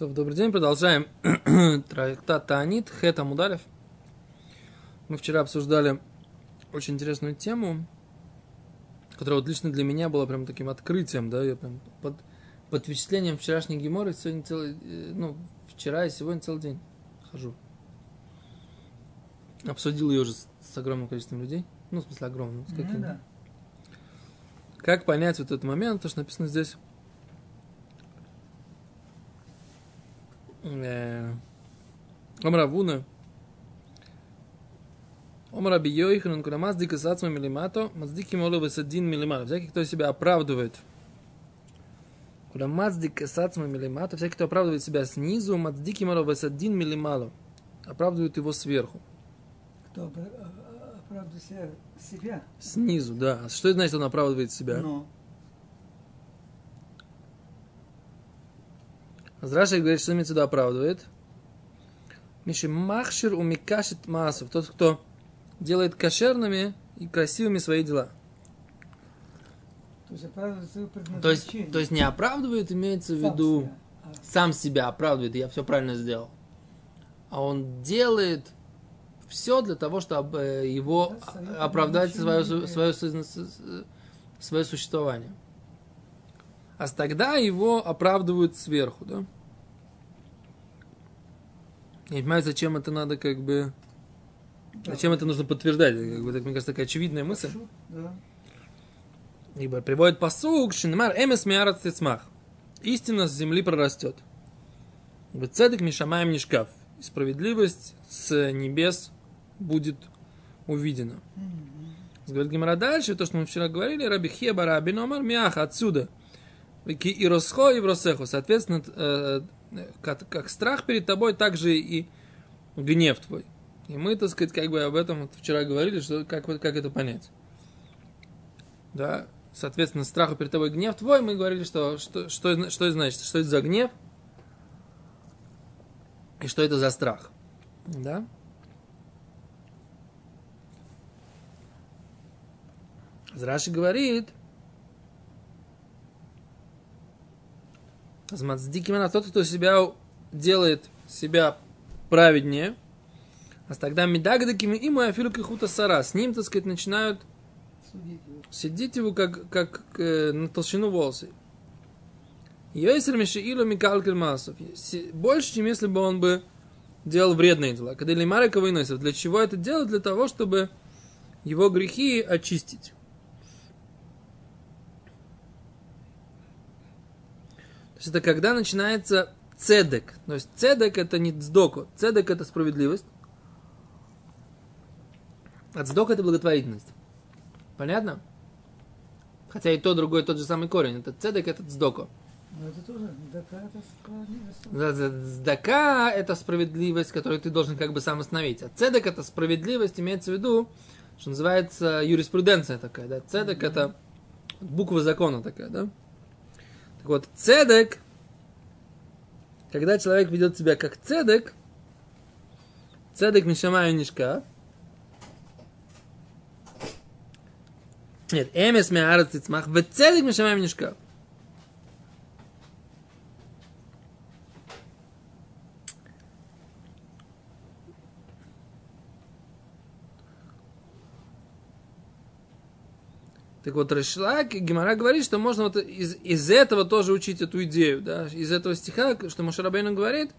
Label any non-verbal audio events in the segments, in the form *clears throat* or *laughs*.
То, добрый день, продолжаем *clears throat* трактат Таанит, Хета Мударев. Мы вчера обсуждали очень интересную тему, которая вот лично для меня была прям таким открытием, да, я прям под, под впечатлением вчерашней геморы сегодня целый, э, ну, вчера и сегодня целый день хожу. Обсудил ее уже с, с огромным количеством людей, ну, в смысле огромным, с каким Ну, да. Как понять вот этот момент, то, что написано здесь? Э, Омра Вуна. Омра Бийойхан, Курамаздика Сацма Милимато, Маздики Молу Весадин Милимато. Всякий, кто себя оправдывает. Курамаздика Сацма Милимато, всякий, кто оправдывает себя снизу, Маздики Молу Весадин Милимало. Оправдывают его сверху. Кто опра- а- оправдывает себя? Снизу, да. А Что это значит, он оправдывает себя? Но. Зраши говорит, что имеется в виду оправдывает. Миши махшир у микашит маасов. Тот, кто делает кошерными и красивыми свои дела. То есть. То есть, то есть не оправдывает, имеется в виду себя. А сам себя оправдывает, я все правильно сделал. А он делает все для того, чтобы э, его Да, оправдать свое, свое, свое, свое существование. А тогда его оправдывают сверху, да? Я не понимаю, зачем это надо как бы... Зачем это нужно подтверждать? Как бы, так, мне кажется, такая очевидная мысль. Да. Ибо приводит посук, шинмар эмес миарат тецмах. Истина с земли прорастет. Бецедек мишамаем нишкав. И справедливость с небес будет увидена. Говорит Гимара дальше, то, что мы вчера говорили, Раби Хеба, Раби Номар, Миаха, отсюда. И росхо, и в росеху. Соответственно, э, как, как страх перед тобой, так же и гнев твой. И мы, так сказать, как бы об этом вот вчера говорили, что как, как это понять. Да, соответственно, страху перед тобой гнев твой, мы говорили, что, что, что, что это значит, что это за гнев и что это за страх. Да? Раши говорит, Змацдик именно тот, кто себя делает себя праведнее, а тогда медагдакими и мой афилу кихута сара. С ним, так сказать, начинают сидеть его как, как э, на толщину волосы. Йойсер Мишиилу Микалкер Масов. Больше, чем если бы он бы делал вредные дела. Когда Лимарика выносит. Для чего это делать? Для того, чтобы его грехи очистить. То есть это когда начинается цедек. То есть цедек это не цдоку. Цедек это справедливость. А цдок это благотворительность. Понятно? Хотя и то, другой тот же самый корень. Это цедек, это цдоко. Но это тоже, дака, это справедливость. Это справедливость, которую ты должен как бы сам остановить. А цедек – это справедливость, имеется в виду, что называется юриспруденция такая. Да? Цедек – это буква закона такая, да? Так вот, цедек, когда человек ведет себя как цедек, цедек мишамаю нишка, нет, эмес меарат цицмах, в цедек мишамаю нишка. Так вот, Рашлак, Гимара говорит, что можно вот из, из этого тоже учить эту идею, да, из этого стиха, что Мушарабейну говорит,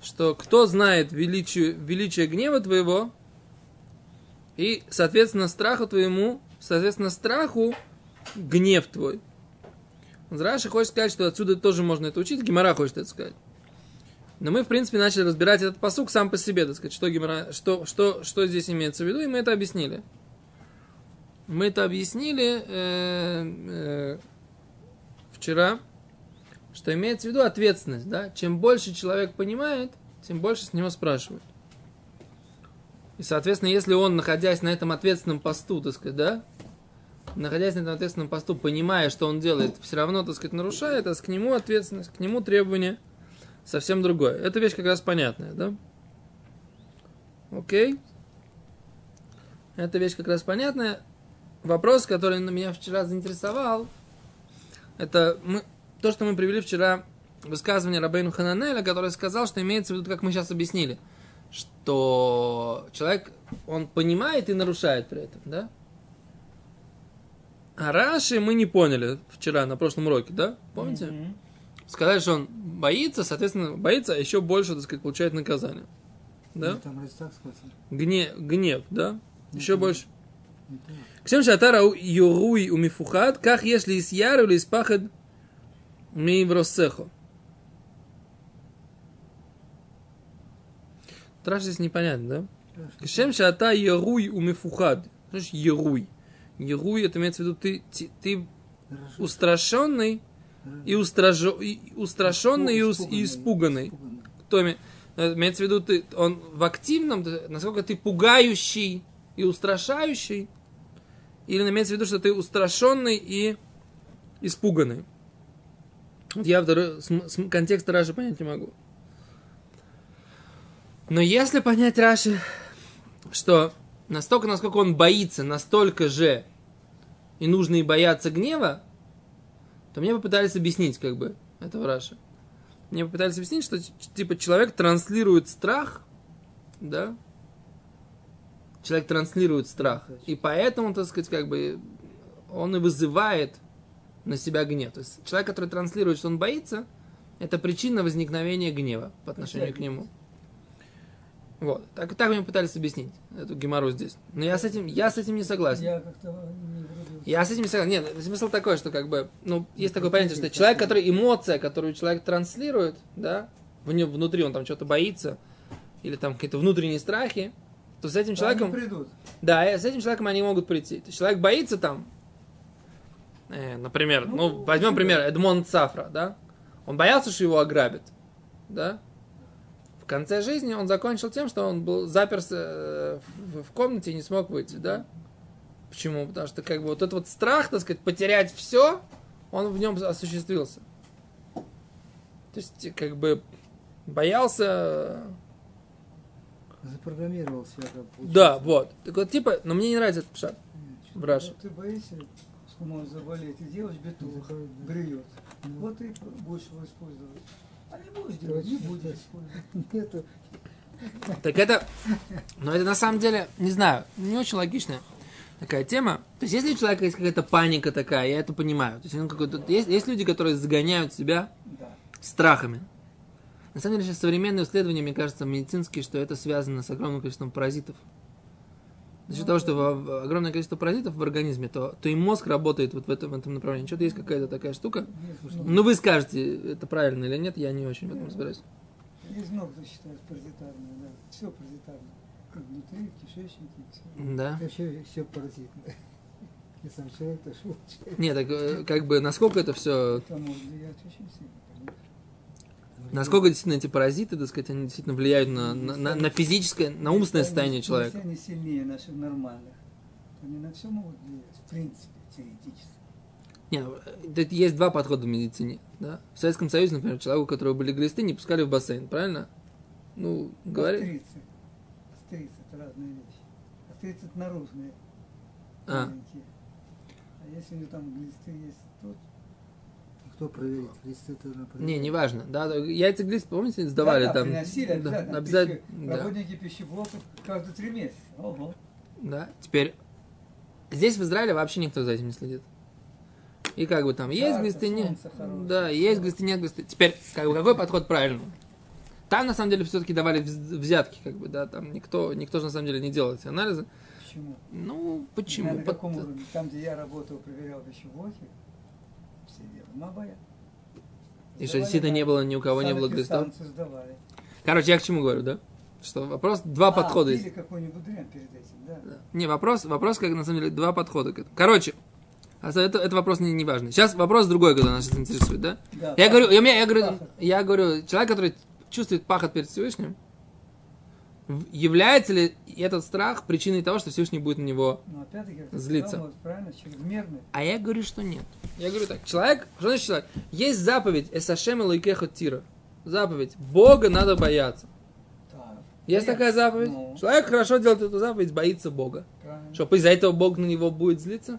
что кто знает величие, величие гнева твоего, и, соответственно, страху твоему, соответственно, страху гнев твой. Раши хочет сказать, что отсюда тоже можно это учить, Гимара хочет это сказать. Но мы, в принципе, начали разбирать этот посук сам по себе, так сказать, что, Гимара, что, что, что здесь имеется в виду, и мы это объяснили. Мы это объяснили э, э, вчера, что имеется в виду ответственность. Да? Чем больше человек понимает, тем больше с него спрашивают. И, соответственно, если он, находясь на этом ответственном посту, так сказать, да, находясь на этом ответственном посту, понимая, что он делает, все равно, так сказать, нарушает, а к нему ответственность, к нему требование совсем другое. Эта вещь как раз понятная, да? Окей? Эта вещь как раз понятная. Вопрос, который на меня вчера заинтересовал, это мы, то, что мы привели вчера высказывание Рабейну Хананеля, который сказал, что имеется в виду, как мы сейчас объяснили, что человек, он понимает и нарушает при этом, да? А Раши мы не поняли вчера на прошлом уроке, да? Помните? Мгм. Сказали, что он боится, соответственно, боится, а еще больше, так сказать, получает наказание. Да? Нет, Там. Гнев, гнев да? Еще больше. Не Ксем шатара юруй у мифухат, как если из яру или из пахад ми в росцеху. Траш здесь непонятно, да? Ксем шата юруй у мифухат. Что значит юруй? Юруй, это имеется в виду, ты, ты, ты устрашенный и, устражо, и устрашенный и, ус- и испуганный. Кто име- э, имеется в виду, ты, он в активном, насколько ты пугающий и устрашающий, или имеется в виду, что ты устрашенный и испуганный. Вот я второй, см- см- контекст Раши понять не могу. Но если понять Раши, что настолько, насколько он боится, настолько же и нужно и бояться гнева, то мне попытались объяснить, как бы, этого Раши. Мне попытались объяснить, что типа человек транслирует страх, да? Человек транслирует страх. И поэтому, так сказать, как бы он и вызывает на себя гнев. То есть человек, который транслирует, что он боится, это причина возникновения гнева по отношению к нему. Вот. Так, так мне пытались объяснить эту геморрой здесь. Но я с этим, я с этим не согласен. Я как-то не. Я с этим не согласен. Нет, смысл такой, что как бы, ну, есть такое понятие, что человек, который эмоция, которую человек транслирует, да, в нем внутри он там что-то боится, или там какие-то внутренние страхи, то с этим Да, они человеком, придут. да, и с этим человеком они могут прийти. То есть человек боится там, э, например, ну, Ну, возьмем пример, Эдмонд Сафра, да, он боялся, что его ограбят, да, в конце жизни он закончил тем, что он был заперся э, в, в комнате и не смог выйти, да. Почему? Потому что как бы вот этот вот страх, так сказать, потерять все, он в нем осуществился. То есть, как бы боялся Запрограммировал себя как. Да, вот. Так вот, типа, но мне не нравится этот пшат. В Раши. Ты боишься, что может заболеть, и делаешь бету, бреет. Вот и будешь его использовать. А не будешь делать, не будешь использовать. Нету. Так это, но это на самом деле, не знаю, не очень логичная такая тема. То есть, если у человека есть какая-то паника такая, я это понимаю. То есть, он какой-то, есть, есть люди, которые загоняют себя Да. страхами. На самом деле, сейчас современные исследования, мне кажется, медицинские, что это связано с огромным количеством паразитов. За счет того, что огромное количество паразитов в организме, то, то и мозг работает вот в этом, в этом направлении. Что-то есть какая-то такая штука. Ну, вы скажете, это правильно или нет, я не очень в этом разбираюсь. кто считает паразитарное, да. Все паразитарное. И внутри, в кишечнике, все. Да. Вообще все паразитное. *laughs* И сам человек то шутит. Нет, так э, как бы насколько это все, может влиять очень сильно. Насколько действительно эти паразиты, так сказать, они действительно влияют на, на, на- на физическое, на умственное состояние человека. Если они сильнее наших нормальных, они на все могут влиять, в принципе, теоретически. Не, ну, э, есть два подхода в медицине. Да? В Советском Союзе, например, человеку, у которого были глисты, не пускали в бассейн, правильно? Ну, говорят. Гастрицы. Гастрицы – это разные вещи. Гастрицы – это наружные. А. маленькие. А если у него там глисты есть, то... Кто проверит? Глисты это Не, неважно. Да, да, яйца глист, помните, сдавали да, да, там. приносили да, обязательно. обязательно. Пищи- Да, Работники пищеблоков каждые три месяца. Ого. да. Теперь здесь в Израиле вообще никто за этим не следит. И как бы там есть Жарко, глисты, нет. Да, есть глисты, нет глисты. Теперь, как бы, какой подход правильный? Там, на самом деле, все-таки давали вз- взятки, как бы, да, там никто, никто же, на самом деле, не делал эти анализы. Почему? Ну, почему? Я на каком уровне? Там, где я работал, проверял пищеблоки. И что, действительно, не было, ни у кого не было сдавали. Короче, я к чему говорю, да? Что вопрос, два а, подхода есть. какой-нибудь дрянь перед этим, да. Да. Не, вопрос, вопрос, как на самом деле, два подхода к этому. Короче, а это, это вопрос не, не важный. Сейчас вопрос другой, когда нас сейчас интересует, да? Да, Я пахот. говорю, я, я, говорю, Пахот. я говорю, человек, который чувствует пахот перед Всевышним, является ли этот страх причиной того, что Всевышний будет на него... Но ты Злиться. сказал. А я говорю, что нет. Я говорю так, человек, что значит человек? Есть заповедь Эсашем Лайкеха Тира. Заповедь. Бога надо бояться. Так. Есть Нет. такая заповедь? Ну. Человек хорошо делает эту заповедь, боится Бога. Правильно. Что, из-за этого Бог на него будет злиться?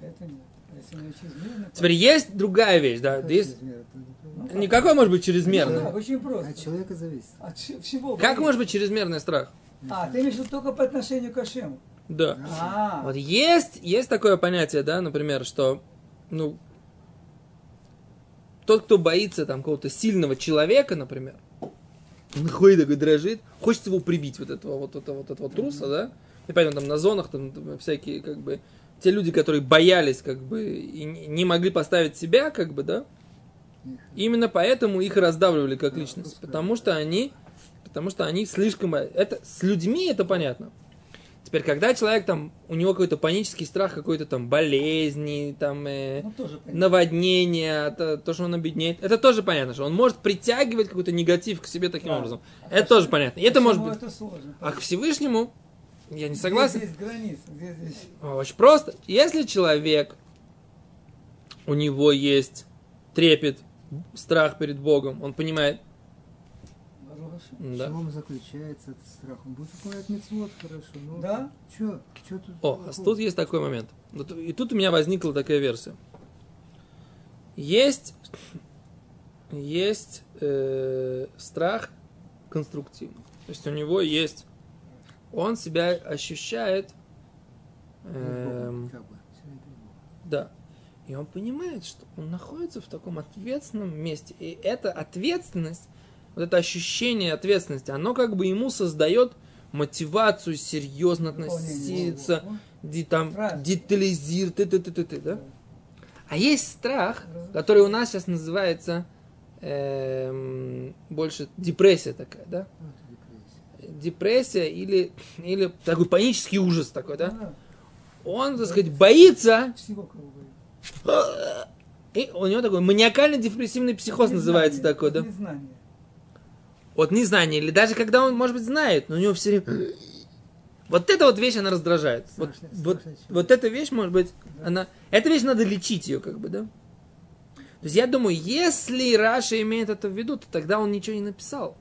Это нет. Если Теперь есть другая вещь, да, есть, чрезмерный? Ну? Никакой может быть Да, чрезмерный. очень просто. От человека зависит. От вс- всего. Как может быть чрезмерный страх? А, ты имеешь в виду только по отношению к Ашему? Да. А, Вот есть, есть такое понятие, да, например, что, ну, тот, кто боится там какого-то сильного человека, например, он ходит такой дрожит, хочется его прибить, вот этого вот этого вот этого труса, да, и поэтому там на зонах там всякие, как бы, те люди, которые боялись, как бы, и не могли поставить себя, как бы, да, именно поэтому их раздавливали как личность, потому что они, потому что они слишком, это, с людьми это понятно, Теперь, когда человек там, у него какой-то панический страх какой-то там болезни, там э, ну наводнения, то, то, что он обеднеет, это тоже понятно, что он может притягивать какой-то негатив к себе таким Да. образом. А это тоже понятно. И это может быть. Это сложно. А к Всевышнему, я не согласен. здесь граница? Где здесь? Очень просто. Если человек, у него есть трепет, страх перед Богом, он понимает, Ашем. В да. чем заключается этот страх? Он будет выполнять мецвод хорошо. Ну, Да? Че? Че тут? О, а тут есть такой момент. И тут у меня возникла такая версия. Есть, есть э, страх конструктивный. То есть у него есть, он себя ощущает, Бог. да, и он понимает, что он находится в таком ответственном месте. И эта ответственность, вот это ощущение ответственности, оно как бы ему создает мотивацию серьезно относиться, ди- там, детализировать, ты, ты, ты, ты, ты, да? А есть страх, который у нас сейчас называется эм, больше депрессия такая, да? Депрессия. Или, или такой панический ужас такой, да? Он, так сказать, боится. И у него такой маниакально-депрессивный психоз называется Незнание, такой, да? Незнание. От незнания, или даже когда он, может быть, знает, но у него все время... Вот эта вот вещь, она раздражает. Вот, Страшно- вот, страшно чего. вот эта вещь, может быть, она... Эта вещь надо лечить ее, как бы, да? То есть я думаю, если Раша имеет это в виду, то тогда он ничего не написал.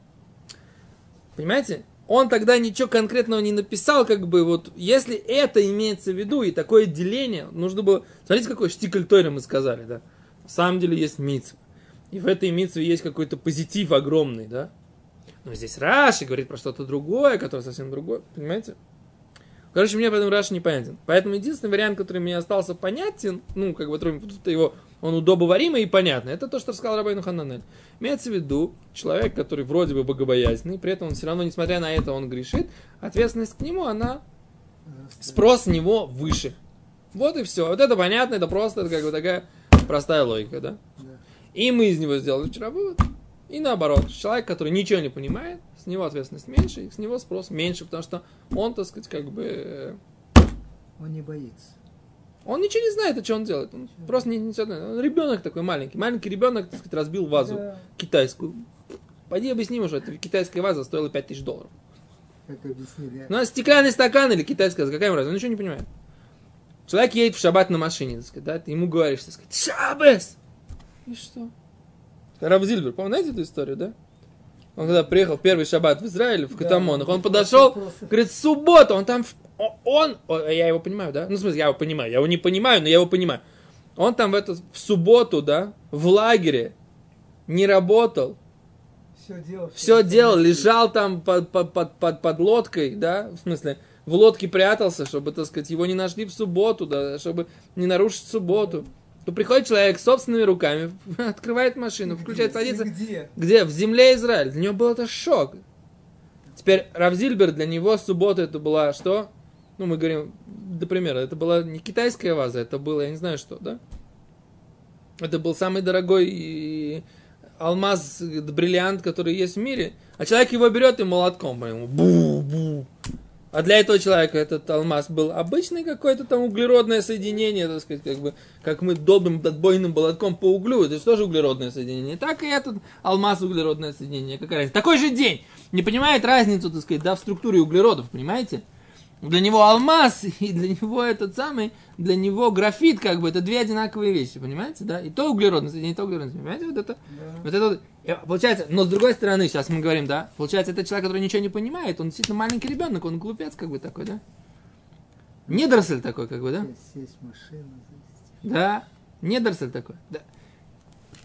Понимаете? Он тогда ничего конкретного не написал, как бы вот, если это имеется в виду, и такое деление, нужно было... Смотрите, какой штикль мы сказали, да? На самом деле есть митцва. И в этой митцве есть какой-то позитив огромный, да? Но здесь Раши говорит про что-то другое, которое совсем другое, понимаете? Короче, мне поэтому Раши непонятен. Поэтому единственный вариант, который мне остался понятен, ну, как бы, его, он удобоваримый и понятный, это то, что рассказал Рабайну Хананель. Имеется в виду человек, который вроде бы богобоязненный, при этом он все равно, несмотря на это, он грешит, ответственность к нему, она, спрос с него выше. Вот и все. Вот это понятно, это просто, это как бы такая простая логика? Да. И мы из него сделали вчера вывод. И наоборот, человек, который ничего не понимает, с него ответственность меньше, и с него спрос меньше, потому что он, так сказать, как бы... э, Он не боится. Он ничего не знает, о чем он делает. Он просто не, несет. Он ребенок такой маленький. Маленький ребенок, так сказать, разбил вазу Да. китайскую. Пойди объясни ему, что эта китайская ваза стоила 5000 долларов. Как объяснили. Ну, а стеклянный стакан или китайская, ваза, какая разница? Он ничего не понимает. Человек едет в шаббат на машине, так сказать, да, ты ему говоришь, так сказать, шаббес! И что? Раб Зильбер, помните эту историю, да? Он когда приехал первый шаббат в Израиль, в Катамонах, он подошел, говорит, суббота, он там, он, я его понимаю, да? Ну, в смысле, я его понимаю, я его не понимаю, но я его понимаю. Он там в, эту, в субботу, да, в лагере, не работал, Все делал. все делал, лежал там под, под, под, под, под лодкой, да, в смысле, в лодке прятался, чтобы, так сказать, его не нашли в субботу, да, чтобы не нарушить субботу. То приходит человек собственными руками, *laughs* открывает машину, включает, садится. Где? Где? В земле Израиль. Для него был это шок. Теперь Равзильбер, для него суббота это была что? Ну, мы говорим, до примера, это была не китайская ваза, это было, я не знаю что, да? Это был самый дорогой алмаз, э, бриллиант, который есть в мире. А человек его берет и молотком, по нему, бу-бу. А для этого человека этот алмаз был обычный какое-то там углеродное соединение, так сказать, как бы, как мы долбим отбойным молотком по углю, это же тоже углеродное соединение. Так и этот алмаз углеродное соединение, какая разница. Такой же день, не понимает разницу, так сказать, да, в структуре углеродов, понимаете? Для него алмаз *laughs* и для него этот самый, для него графит, как бы, это две одинаковые вещи, понимаете, да? И то углеродное соединение, и то углеродное понимаете, вот это, Да. вот это вот, получается, но с другой стороны, сейчас мы говорим, да, получается, это человек, который ничего не понимает, он действительно маленький ребенок, он глупец, как бы такой, да? Недоросль такой, как бы, да? Сесть в машину, завести. Да, недоросль такой, да.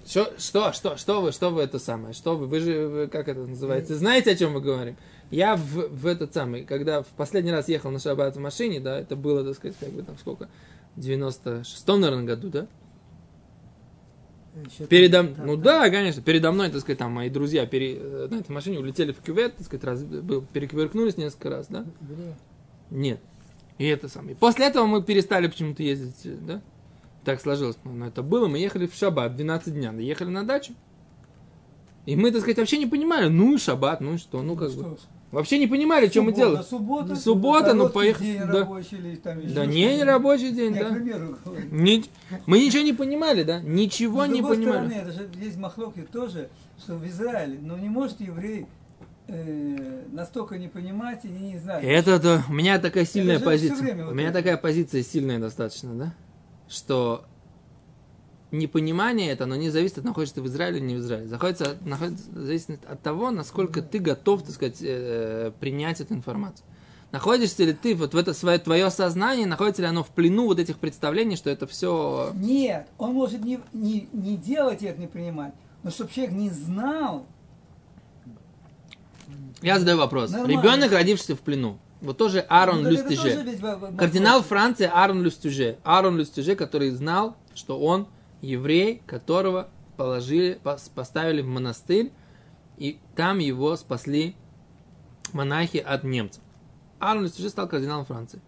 Что, что, что, что вы, что вы это самое? Что вы, вы же, вы, как это называется? Знаете, о чем мы говорим? Я в, в этот самый, когда в последний раз ехал на шаббат в машине, да, это было, так сказать, как бы там сколько, в 96-м, наверное, году, да? Еще Передо, там- там- ну там- да, конечно, передо мной, так сказать, там мои друзья пере, э, на этой машине улетели в кювет, так сказать, раз, был, перекувыркнулись несколько раз, да? Нет. И это самое. После этого мы перестали почему-то ездить, э, да? Так сложилось. Но это было. Мы ехали в шаббат 12 дня. Ехали на дачу. И мы, так сказать, вообще не понимали. Ну, шаббат, ну что, ну как Что бы. ж, Вообще не понимали, что мы суббота, делаем. Суббота, Суббота, ну, поехали, да. рабочий или там еще Да не, не рабочий день, Я, да. примеру. Ни- мы ничего не понимали, да? Ничего не понимали. стороны, это же есть махлоки тоже, что в Израиле, но не может еврей э, настолько не понимать и не знать. Это, то у меня такая сильная позиция. время У вот меня это. такая позиция сильная достаточно, да? Что непонимание это, оно не зависит от находишься ты в Израиле или не в Израиле. Заходится, находится, зависит от того, насколько ты готов, так сказать, э, принять эту информацию. Находишься ли ты, вот в это свое, твое сознание, находится ли оно в плену вот этих представлений, что это все... Нет, он может не, не, не делать это, не принимать, но чтобы человек не знал, Я задаю вопрос. Нормально. Ребенок, родившийся в плену, вот тоже Аарон ну, ведь во- Кардинал. Франции Аарон Люстюже. Аарон Люстюже, который знал, что он еврей, которого положили, пос- поставили в монастырь, и там его спасли монахи от немцев. Аарон Люстюже стал кардиналом Франции.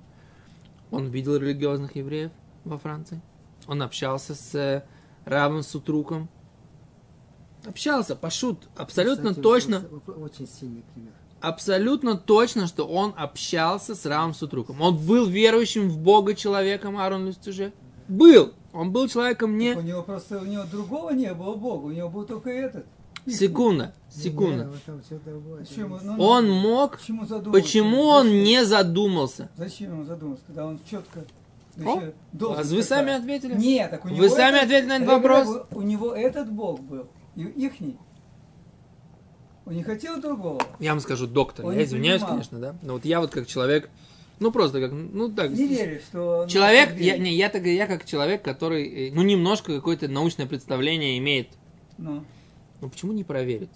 Он видел религиозных евреев во Франции. Он общался с э, Равом Сутруком. Общался, пошут, абсолютно Кстати, точно Очень сильный пример. Абсолютно точно, что он общался с Равом Сутруком. Он был верующим в Бога человеком, Аарон Люстюже. Был. Он был человеком У не... него просто, у него другого не было Бога, у него был только этот. Секунда, секунда. Ну, Он мог... Почему? Почему он Зачем? не задумался? Зачем он задумался, когда он четко О, а вы сами ответили? Нет, так у Вы него сами этот- ответили на этот я говорю, вопрос. У него этот Бог был, и ихний. Он не хотел другого. Я вам скажу, доктор, Он я извиняюсь, принимал. конечно, да? Но вот я вот как человек, ну просто как, ну так... Не веришь, что... Человек, я, не, я, так, я как человек, который, э, ну немножко какое-то научное представление имеет. Ну, Ну почему не проверить?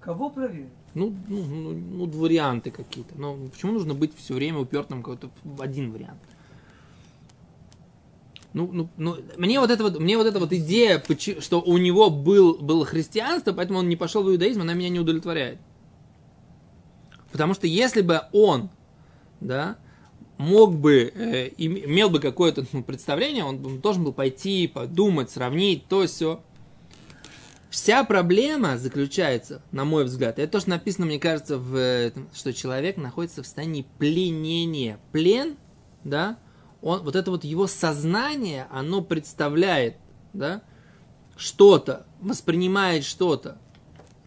кого проверить? Ну, ну, ну, ну, варианты какие-то. Ну, почему нужно быть все время упертым какой-то один вариант? Ну, ну, ну, мне вот эта вот, мне вот эта вот идея, что у него был, было христианство, поэтому он не пошел в иудаизм, она меня не удовлетворяет. Потому что если бы он, да, мог бы, э, име- имел бы какое-то ну, представление, он, бы должен был пойти, подумать, сравнить, то все. Вся проблема заключается, на мой взгляд, это то, что написано, мне кажется, в что человек находится в состоянии пленения. Плен, да, он, вот это вот его сознание, оно представляет, да, что-то, воспринимает что-то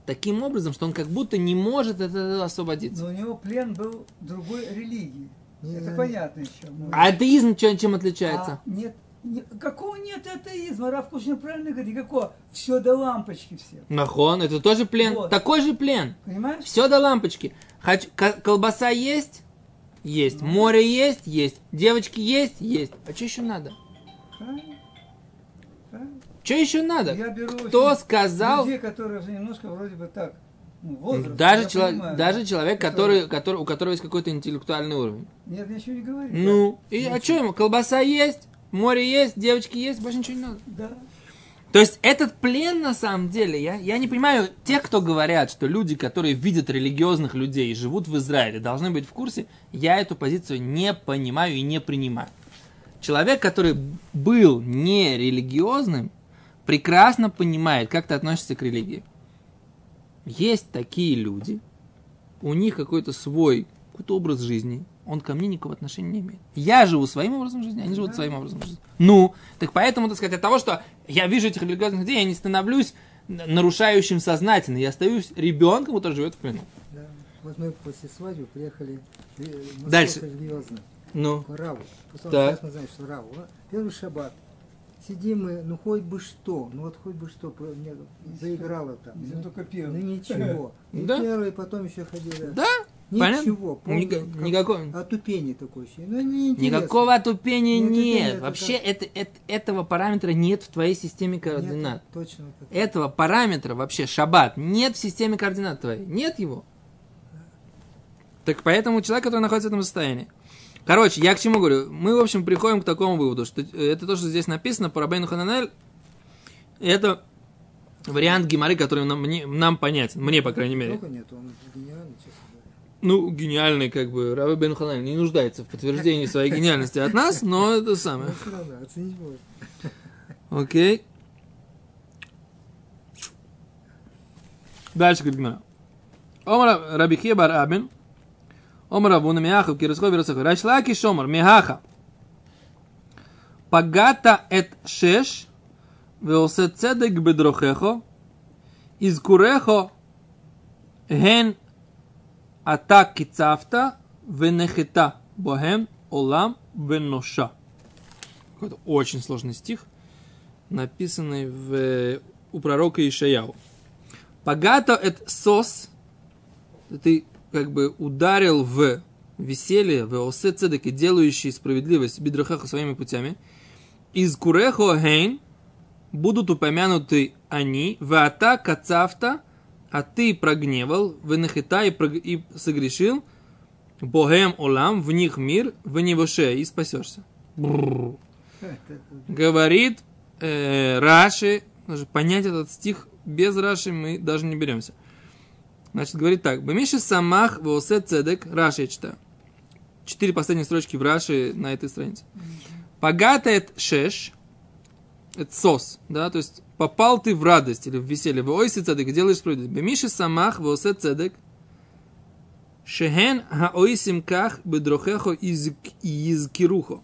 таким образом, что он как будто не может от этого освободиться. Но у него плен был другой религии. Не, Это не, понятно еще. А атеизм чем, чем отличается? А нет, не- какого нет атеизма? Раф Кушнин правильно говорит, никакого. Все до лампочки все. Нахон, это тоже плен, Вот. такой же плен. Понимаешь? Все до лампочки. Хочу, ко- колбаса есть? Есть. Море есть? Есть. Девочки есть? Есть. А что еще надо? Что еще надо? Я беру Кто сказал? людей, которые уже немножко вроде бы так, ну, возраст, Даже, чело- понимаю, даже да, человек, который, который, у которого есть какой-то интеллектуальный уровень. Нет, я ничего не говорю. Ну, и а что ему? Колбаса есть, море есть, девочки есть, больше ничего не надо. Да. То есть этот плен на самом деле, я, я не понимаю, те, кто говорят, что люди, которые видят религиозных людей и живут в Израиле, должны быть в курсе, я эту позицию не понимаю и не принимаю. Человек, который был не религиозным, прекрасно понимает, как ты относишься к религии. Есть такие люди, у них какой-то свой какой-то образ жизни, он ко мне никакого отношения не имеет. Я живу своим образом жизни, они живут своим образом жизни. Ну, так поэтому, так сказать, от того, что я вижу этих религиозных людей, я не становлюсь нарушающим сознательно, я остаюсь ребенком, который живет в плену. Да. Вот мы после свадьбы приехали э, в Дальше. религиозно, Ну, к Раву. Потом Так. сейчас мы знаем, что Раву. Первый шаббат. Сидим мы, ну хоть бы что, ну вот хоть бы что, мне заиграло там. Ну, только пиво. ну ничего. *laughs* И Да. первый, потом еще ходили. да? Ничего. полное, Ника- как никакого- Отупение такое. Ну. Никакого отупения Нет, это нет. нет, Вообще это- это, это- этого параметра нет в твоей системе Нет, координат. точно так. Этого параметра вообще шаббат нет в системе координат твоей. Нет его. Так поэтому человек, который находится в этом состоянии. Короче, я к чему говорю? Мы, в общем, приходим к такому выводу, что это то, что здесь написано по Рабейну Хананель, это вариант Гимары, который нам, мне- нам понятен. Мне, по крайней мере. Нет, он гениальный, честно. Ну, гениальный, как бы, Раби Бен Ханан не нуждается в подтверждении своей гениальности от нас, но это самое. Можно. Окей. Дальше говорит Гимара. Омар Рабихе бар Абин. Омар Абуна Миахав Кирисхо Вирасаху. Рачлаки Шомар Михаха. Пагата эт шеш. Веосе цедек бедрохехо. Изкурехо. Ген атак кицавта. Венехета. Бохем. Олам. Веноша. Какой-то очень сложный стих написанный в, у пророка Ишаяу. Пагато эт сос, ты как бы ударил в веселье, в осе цедек, и справедливость бидрахаха своими путями. Из курехо хейн будут упомянуты они, в ата кацавта, а ты прогневал, в нахита и, прог- и согрешил, богем олам, в них мир, в невоше, и спасешься. Бррр говорит э, Раши, даже понять этот стих без Раши мы даже не беремся. Значит, говорит так. Бамиши самах восе цедек. Раши я читаю. Четыре последние строчки в Раши на этой странице. Пагатает шеш это сос, да, то есть попал ты в радость или в веселье, в ойсе цедек, делаешь справедливость. Бемиши самах в осе цедек, шехен ха ойсим ках бедрохехо из кирухо.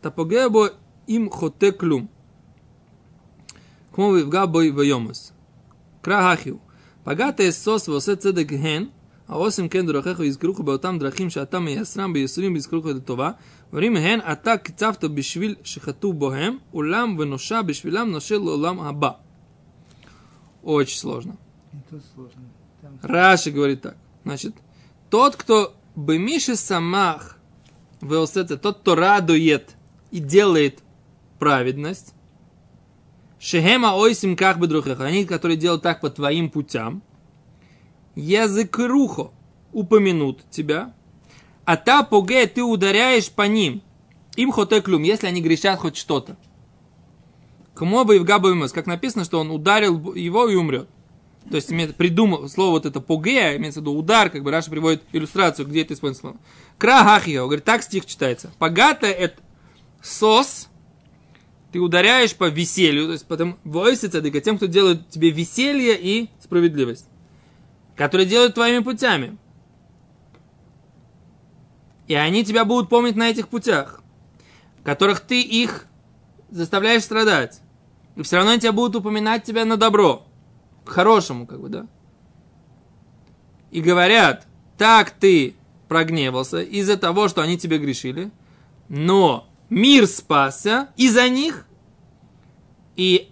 Тапогебо им хотеклюм. Кмови в габой вайомас. Крахахил. Пагате сос в осе цедек ген – а осим кен дурахеху изкруху баутам драхим шатам и ясрам би ясурим изкруху детова. Варим ген ата кицавто бишвил шихату бохем, улам веноша бишвилам ношел улам аба. Очень сложно. Это Раши говорит так. Значит, тот, кто бы Миши самах веосеце, тот, кто радует и делает праведность, шехема ойсим как бы друхеха, они, которые делают так по твоим путям, язык рухо упомянут тебя, а та поге ты ударяешь по ним, им хотеклюм, если они грешат хоть что-то. Кому бы и как написано, что он ударил его и умрет. То есть придумал слово вот это погея, имеется в виду удар, как бы Раша приводит иллюстрацию, где это используется слово. Крахахио, говорит, так стих читается. Пагата это сос, ты ударяешь по веселью, то есть потом цадыка, тем, кто делает тебе веселье и справедливость, которые делают твоими путями. И они тебя будут помнить на этих путях, которых ты их заставляешь страдать. И все равно они тебя будут упоминать тебя на добро к хорошему, как бы, да. И говорят, так ты прогневался из-за того, что они тебе грешили, но мир спасся из-за них, и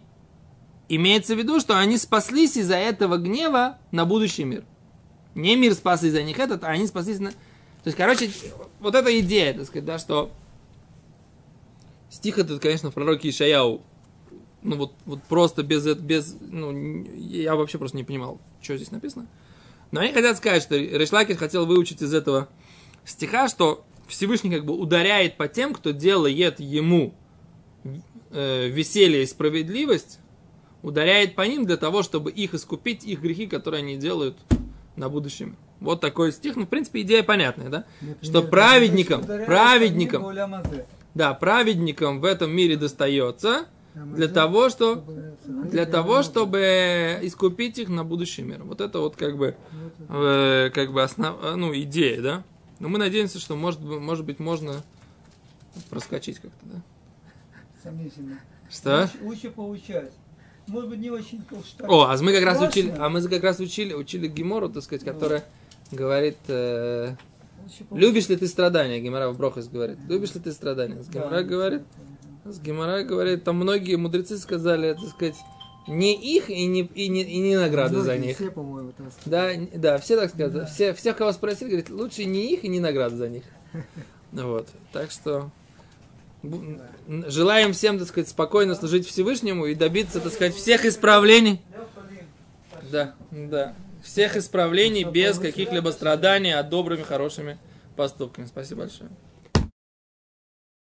имеется в виду, что они спаслись из-за этого гнева на будущий мир. Не мир спас из-за них этот, а они спаслись на... То есть, короче, вот эта идея, так сказать, да, что стих этот, конечно, в пророке Ишаяу ну вот, вот просто без, без, ну, я вообще просто не понимал, что здесь написано. Но они хотят сказать, что Решлакер хотел выучить из этого стиха, что Всевышний как бы ударяет по тем, кто делает ему э, веселье и справедливость, ударяет по ним для того, чтобы их искупить, их грехи, которые они делают на будущем. Вот такой стих, ну, в принципе, идея понятная, да? Например, Что праведникам, праведникам, да, праведникам в этом мире достается, для того, что для того, чтобы искупить их на будущий мир. Вот это вот как бы, э, как бы основ, э, ну, идея, да? Но мы надеемся, что может, быть- может быть можно проскочить как-то, да? Сомнительно. Что? Лучше, лучше поучать. Может быть, не очень толстая. О, а мы как раз Точно. учили, а мы как раз учили, учили Гимору, так сказать, которая говорит, э, любишь ли ты страдания? Гимара в Брохас говорит, любишь ли ты страдания? С Гимара Да. говорит, с Гимара говорит, там многие мудрецы сказали, так сказать, не их и не, и не, и не награды за Многие них. Все, по-моему, так. Да, да, все так сказать. Да. Все, всех, кого спросили, говорит, лучше не их и не награды за них. *laughs* Вот. Так что желаем всем, так сказать, спокойно служить Всевышнему и добиться, так сказать, всех исправлений. Да, да. Всех исправлений без каких-либо страданий, а добрыми, хорошими поступками. Спасибо большое.